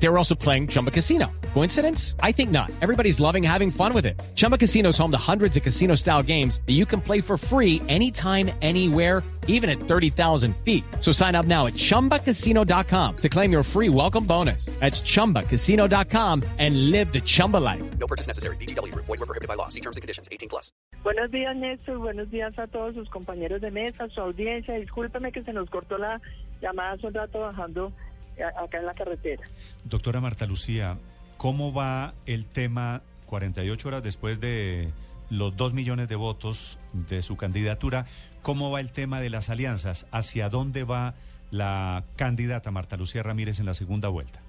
They were also playing Chumba Casino. Coincidence? I think not. Everybody's loving having fun with it. Chumba Casino is home to hundreds of casino style games that you can play for free anytime, anywhere, even at 30,000 feet. So sign up now at chumbacasino.com to claim your free welcome bonus. That's chumbacasino.com and live the Chumba life. No purchase necessary. BGW. Void were prohibited by law. See terms and conditions. 18 plus. Buenos días, Néstor. Buenos días a todos sus compañeros de mesa, su audiencia. Discúlpeme que se nos cortó la llamada hace un rato bajando acá en la carretera. Doctora Marta Lucía, ¿cómo va el tema 48 horas después de los 2 millones de votos de su candidatura? ¿Cómo va el tema de las alianzas? ¿Hacia dónde va la candidata Marta Lucía Ramírez en la segunda vuelta?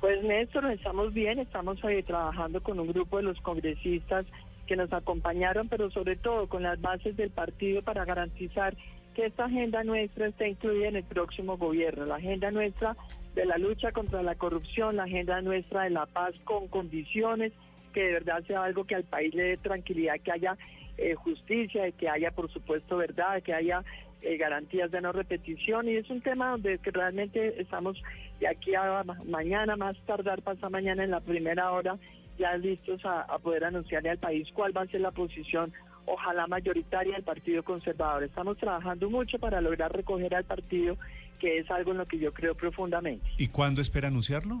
Pues Néstor, estamos bien, estamos eh, trabajando con un grupo de los congresistas que nos acompañaron, pero sobre todo con las bases del partido para garantizar que esta agenda nuestra esté incluida en el próximo gobierno, la agenda nuestra de la lucha contra la corrupción, la agenda nuestra de la paz con condiciones, que de verdad sea algo que al país le dé tranquilidad, que haya eh, justicia, que haya por supuesto verdad, que haya eh, garantías de no repetición. Y es un tema donde realmente estamos de aquí a mañana, más tardar pasa mañana en la primera hora, ya listos a poder anunciarle al país cuál va a ser la posición ojalá mayoritaria del Partido Conservador. Estamos trabajando mucho para lograr recoger al partido, que es algo en lo que yo creo profundamente. ¿Y cuándo espera anunciarlo?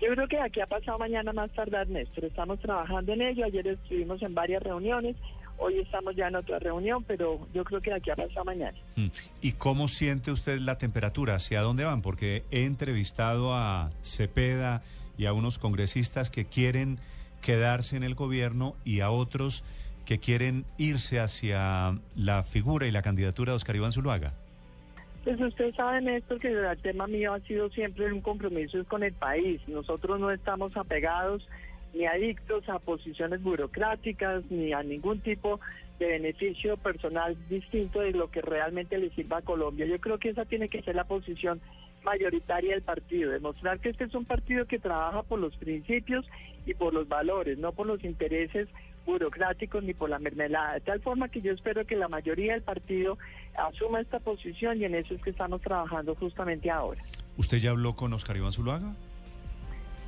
Yo creo que aquí ha pasado mañana más tardar, Néstor. Estamos trabajando en ello. Ayer estuvimos en varias reuniones. Hoy estamos ya en otra reunión, pero yo creo que aquí ha pasado mañana. Mm. ¿Y cómo siente usted la temperatura? ¿Hacia dónde van? Porque he entrevistado a Cepeda y a unos congresistas que quieren quedarse en el gobierno y a otros que quieren irse hacia la figura y la candidatura de Oscar Iván Zuluaga. Pues usted sabe, Néstor, que el tema mío ha sido siempre un compromiso con el país. Nosotros no estamos apegados ni adictos a posiciones burocráticas ni a ningún tipo de beneficio personal distinto de lo que realmente le sirva a Colombia. Yo creo que esa tiene que ser la posición mayoritaria del partido, demostrar que este es un partido que trabaja por los principios y por los valores, no por los intereses burocráticos ni por la mermelada, de tal forma que yo espero que la mayoría del partido asuma esta posición y en eso es que estamos trabajando justamente ahora. ¿Usted ya habló con Oscar Iván Zuluaga?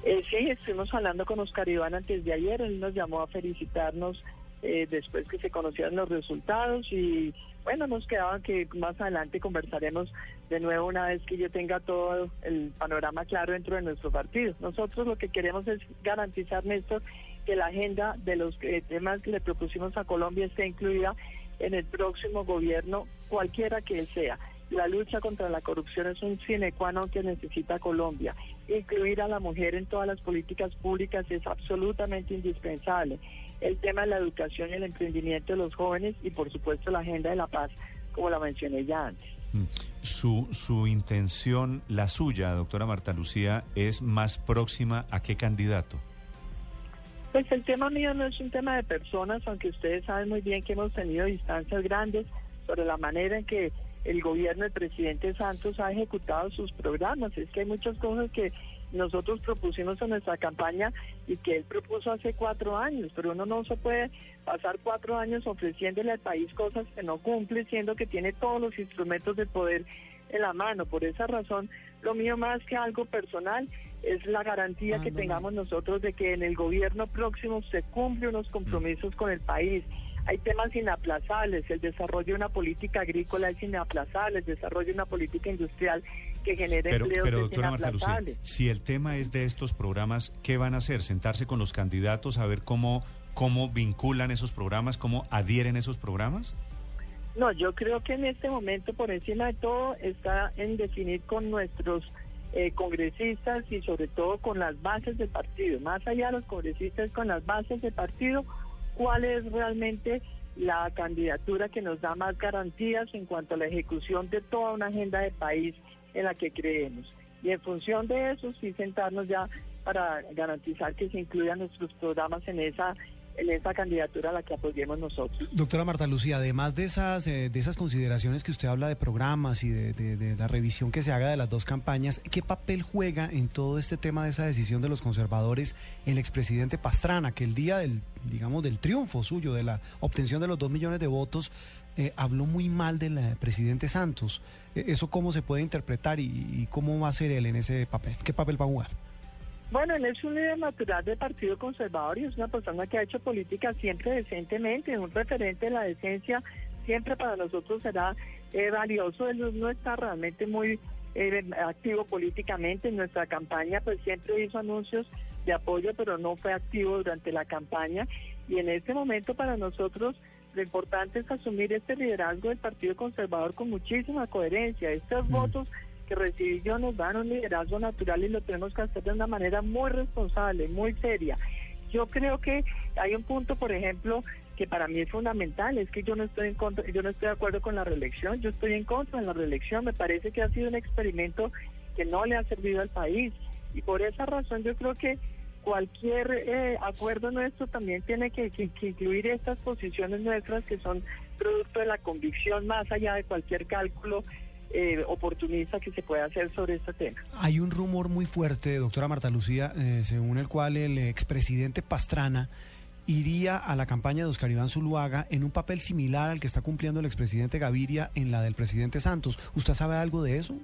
Eh, sí, estuvimos hablando con Oscar Iván antes de ayer, él nos llamó a felicitarnos eh, después que se conocieron los resultados y bueno, nos quedaba que más adelante conversaremos de nuevo una vez que yo tenga todo el panorama claro dentro de nuestro partido. Nosotros lo que queremos es garantizar, Néstor, que la agenda de los eh, temas que le propusimos a Colombia esté incluida en el próximo gobierno, cualquiera que sea. La lucha contra la corrupción es un sine qua non que necesita Colombia. Incluir a la mujer en todas las políticas públicas es absolutamente indispensable. El tema de la educación y el emprendimiento de los jóvenes y por supuesto la agenda de la paz, como la mencioné ya antes. Mm. Su, su intención, la suya, doctora Marta Lucía, es más próxima a qué candidato? Pues el tema mío no es un tema de personas, aunque ustedes saben muy bien que hemos tenido distancias grandes sobre la manera en que el gobierno del presidente Santos ha ejecutado sus programas. Es que hay muchas cosas que nosotros propusimos en nuestra campaña y que él propuso hace cuatro años, pero uno no se puede pasar cuatro años ofreciéndole al país cosas que no cumple, siendo que tiene todos los instrumentos de poder en la mano. Por esa razón, lo mío más que algo personal es la garantía que tengamos nosotros de que en el gobierno próximo se cumple unos compromisos con el país. Hay temas inaplazables, el desarrollo de una política agrícola es inaplazable, el desarrollo de una política industrial que genere Pero, empleos pero doctora Marta Lucía, si el tema es de estos programas, ¿qué van a hacer? ¿Sentarse con los candidatos a ver cómo, cómo vinculan esos programas, cómo adhieren esos programas? No, yo creo que en este momento, por encima de todo, está en definir con nuestros eh, congresistas y sobre todo con las bases del partido, más allá de los congresistas, con las bases del partido, cuál es realmente la candidatura que nos da más garantías en cuanto a la ejecución de toda una agenda de país en la que creemos. Y en función de eso, sí sentarnos ya para garantizar que se incluyan nuestros programas en esa en esa candidatura a la que apoyemos nosotros. Doctora Marta Lucía, además de esas, eh, de esas consideraciones que usted habla de programas y de, de, la revisión que se haga de las dos campañas, ¿qué papel juega en todo este tema de esa decisión de los conservadores el expresidente Pastrana, que el día del, digamos, del triunfo suyo, de la obtención de los dos millones de votos, eh, habló muy mal del presidente Santos? ¿Eso cómo se puede interpretar y, y cómo va a ser él en ese papel? ¿Qué papel va a jugar? Bueno, él es un líder natural del Partido Conservador y es una persona que ha hecho política siempre decentemente, un referente de la decencia, siempre para nosotros será eh, valioso. Él no está realmente muy eh, activo políticamente en nuestra campaña, pues siempre hizo anuncios de apoyo, pero no fue activo durante la campaña. Y en este momento para nosotros lo importante es asumir este liderazgo del Partido Conservador con muchísima coherencia. Estos mm. votos que recibí yo nos dan un liderazgo natural y lo tenemos que hacer de una manera muy responsable, muy seria. Yo creo que hay un punto, por ejemplo, que para mí es fundamental, es que yo no estoy en contra, yo no estoy de acuerdo con la reelección, yo estoy en contra de la reelección, me parece que ha sido un experimento que no le ha servido al país y por esa razón yo creo que cualquier eh, acuerdo nuestro también tiene que, que, incluir estas posiciones nuestras que son producto de la convicción más allá de cualquier cálculo eh, oportunista que se puede hacer sobre este tema. Hay un rumor muy fuerte, doctora Marta Lucía, eh, según el cual el expresidente Pastrana iría a la campaña de Oscar Iván Zuluaga en un papel similar al que está cumpliendo el expresidente Gaviria en la del presidente Santos. ¿Usted sabe algo de eso?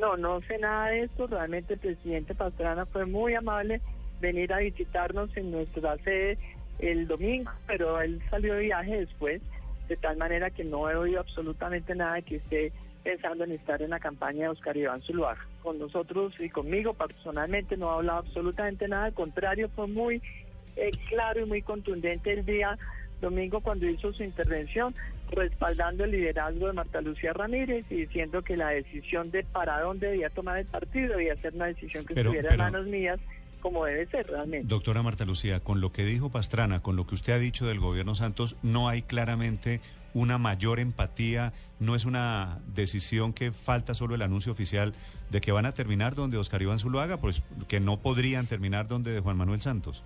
No, no sé nada de esto. Realmente el presidente Pastrana fue muy amable venir a visitarnos en nuestra sede el domingo, pero él salió de viaje después, de tal manera que no he oído absolutamente nada de que esté pensando en estar en la campaña de Oscar Iván Zuluaga. Con nosotros y conmigo personalmente no ha hablado absolutamente nada, al contrario, fue muy eh, claro y muy contundente el día domingo cuando hizo su intervención, respaldando el liderazgo de Marta Lucía Ramírez y diciendo que la decisión de para dónde debía tomar el partido debía ser una decisión que estuviera en manos mías como debe ser realmente. Doctora Marta Lucía, con lo que dijo Pastrana, con lo que usted ha dicho del gobierno Santos, no hay claramente una mayor empatía, no es una decisión que falta solo el anuncio oficial de que van a terminar donde Oscar Iván Zuluaga, pues que no podrían terminar donde Juan Manuel Santos.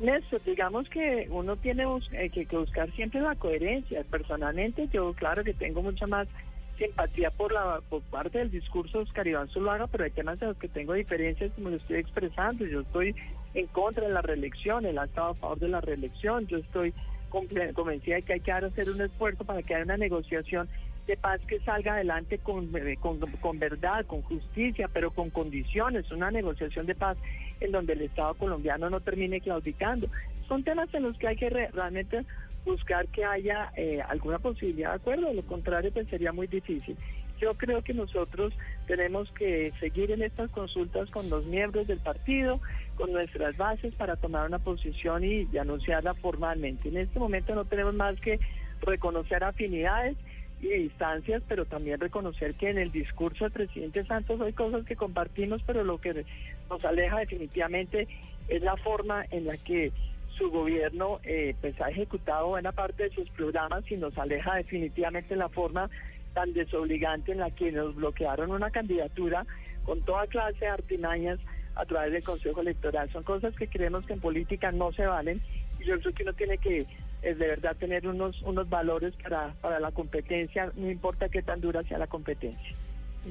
Néstor, digamos que uno tiene eh, que buscar siempre la coherencia. Personalmente, yo claro que tengo mucha más simpatía por la por parte del discurso de Oscar Iván Zuluaga, pero hay temas en los que tengo diferencias como lo estoy expresando. Yo estoy en contra de la reelección, él ha estado a favor de la reelección, yo estoy convencida de que hay que hacer un esfuerzo para que haya una negociación de paz que salga adelante con, eh, con, con, verdad, con justicia, pero con condiciones, una negociación de paz en donde el Estado colombiano no termine claudicando. Son temas en los que hay que realmente buscar que haya eh, alguna posibilidad de acuerdo, lo contrario pues sería muy difícil. Yo creo que nosotros tenemos que seguir en estas consultas con los miembros del partido, con nuestras bases para tomar una posición y anunciarla formalmente. En este momento no tenemos más que reconocer afinidades y distancias, pero también reconocer que en el discurso del presidente Santos hay cosas que compartimos, pero lo que nos aleja definitivamente es la forma en la que su gobierno eh, pues ha ejecutado buena parte de sus programas y nos aleja definitivamente la forma tan desobligante en la que nos bloquearon una candidatura con toda clase de artimañas a través del Consejo Electoral. Son cosas que creemos que en política no se valen y yo creo que uno tiene que es de verdad tener unos, unos valores para, para la competencia, no importa qué tan dura sea la competencia.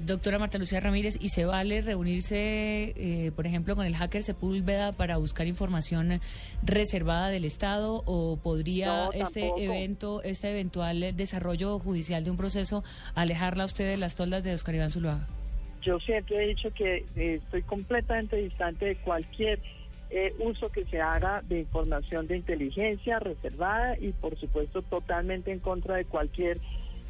Doctora Marta Lucía Ramírez, ¿y se vale reunirse, eh, por ejemplo, con el hacker Sepúlveda para buscar información reservada del Estado o podría este evento, este eventual desarrollo judicial de un proceso alejarla a usted de las toldas de Oscar Iván Zuluaga? Yo siempre he dicho que eh, estoy completamente distante de cualquier eh, uso que se haga de información de inteligencia reservada y, por supuesto, totalmente en contra de cualquier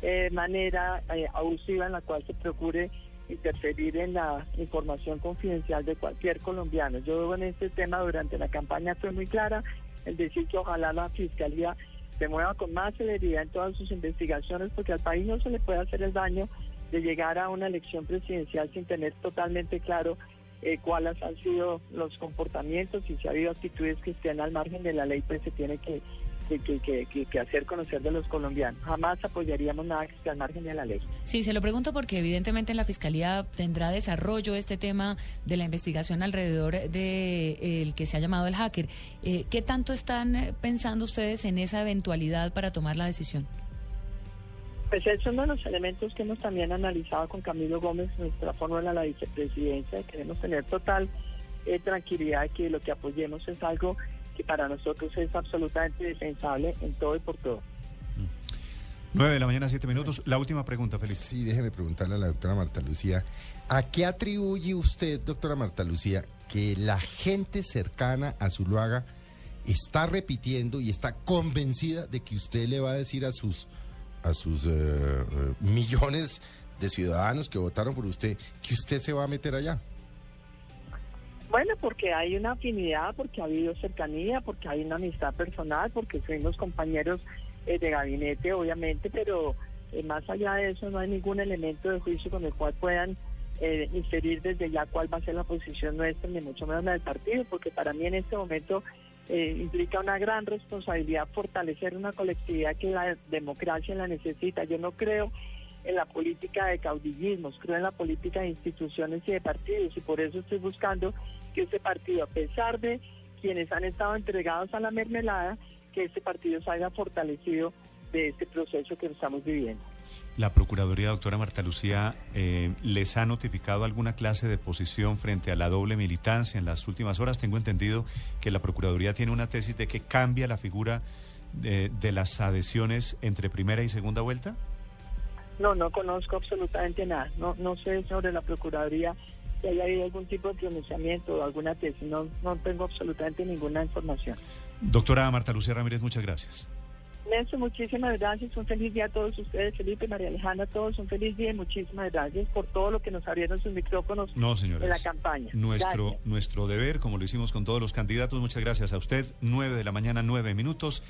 eh, manera eh, abusiva en la cual se procure interferir en la información confidencial de cualquier colombiano. Yo en este tema durante la campaña fue muy clara el decir que ojalá la Fiscalía se mueva con más celeridad en todas sus investigaciones porque al país no se le puede hacer el daño de llegar a una elección presidencial sin tener totalmente claro eh, cuáles han sido los comportamientos y si ha habido actitudes que estén al margen de la ley, pues se tiene que que, hacer conocer de los colombianos. Jamás apoyaríamos nada que esté al margen de la ley. Sí, se lo pregunto porque evidentemente en la Fiscalía tendrá desarrollo este tema de la investigación alrededor del de, el que se ha llamado el hacker. Eh, ¿Qué tanto están pensando ustedes en esa eventualidad para tomar la decisión? Pues es uno de los elementos que hemos también analizado con Camilo Gómez, nuestra fórmula a la vicepresidencia. Queremos tener total eh, tranquilidad de que lo que apoyemos es algo que para nosotros es absolutamente dispensable en todo y por todo. 9 de la mañana, 7 minutos. La última pregunta, Felipe. Sí, déjeme preguntarle a la doctora Marta Lucía. ¿A qué atribuye usted, doctora Marta Lucía, que la gente cercana a Zuluaga está repitiendo y está convencida de que usted le va a decir a sus, a sus eh, eh, millones de ciudadanos que votaron por usted que usted se va a meter allá? Bueno, porque hay una afinidad, porque ha habido cercanía, porque hay una amistad personal, porque fuimos compañeros eh, de gabinete, obviamente, pero eh, más allá de eso no hay ningún elemento de juicio con el cual puedan eh, inferir desde ya cuál va a ser la posición nuestra, ni mucho menos la del partido, porque para mí en este momento implica una gran responsabilidad fortalecer una colectividad que la democracia la necesita. Yo no creo en la política de caudillismos, creo en la política de instituciones y de partidos y por eso estoy buscando que este partido, a pesar de quienes han estado entregados a la mermelada, que este partido salga fortalecido de este proceso que estamos viviendo. La Procuraduría, doctora Marta Lucía, eh, ¿les ha notificado alguna clase de posición frente a la doble militancia en las últimas horas? Tengo entendido que la Procuraduría tiene una tesis de que cambia la figura de, de las adhesiones entre primera y segunda vuelta. No, no conozco absolutamente nada. No, no sé sobre la Procuraduría si haya habido algún tipo de pronunciamiento o alguna tesis. No, no tengo absolutamente ninguna información. Doctora Marta Lucía Ramírez, muchas gracias. Néstor, muchísimas gracias. Un feliz día a todos ustedes, Felipe, María Alejandra, a todos. Un feliz día y muchísimas gracias por todo lo que nos abrieron sus micrófonos en la campaña. Nuestro, nuestro deber, como lo hicimos con todos los candidatos. Muchas gracias a usted. Nueve de la mañana, nueve minutos.